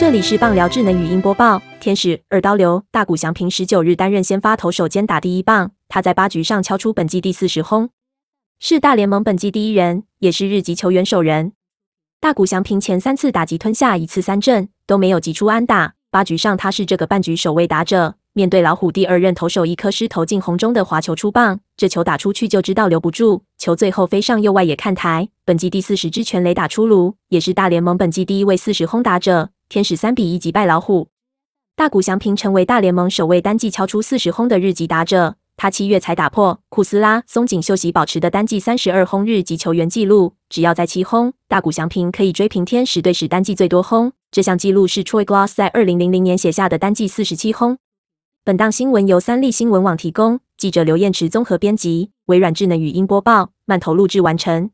这里是棒聊智能语音播报。天使二刀流大谷翔平十九日担任先发投手兼打第一棒，他在八局上敲出本季第四十轰，是大联盟本季第一人，也是日籍球员首人。大谷翔平前三次打击吞下一次三振，都没有击出安打。八局上他是这个半局首位打者，面对老虎第二任投手一颗失投进红中的滑球出棒，这球打出去就知道留不住，球最后飞上右外野看台。本季第四十支全垒打出炉，也是大联盟本季第一位四十轰打者。天使三比一击败老虎，大谷翔平成为大联盟首位单季敲出四十轰的日籍打者。他七月才打破库斯拉、松井秀喜保持的单季三十二轰日籍球员纪录，只要再七轰，大谷翔平可以追平天使队史单季最多轰。这项纪录是 Troy Glaus 在二零零零年写下的单季四十七轰。本档新闻由三立新闻网提供，记者刘彦池综合编辑，微软智能语音播报，慢投录制完成。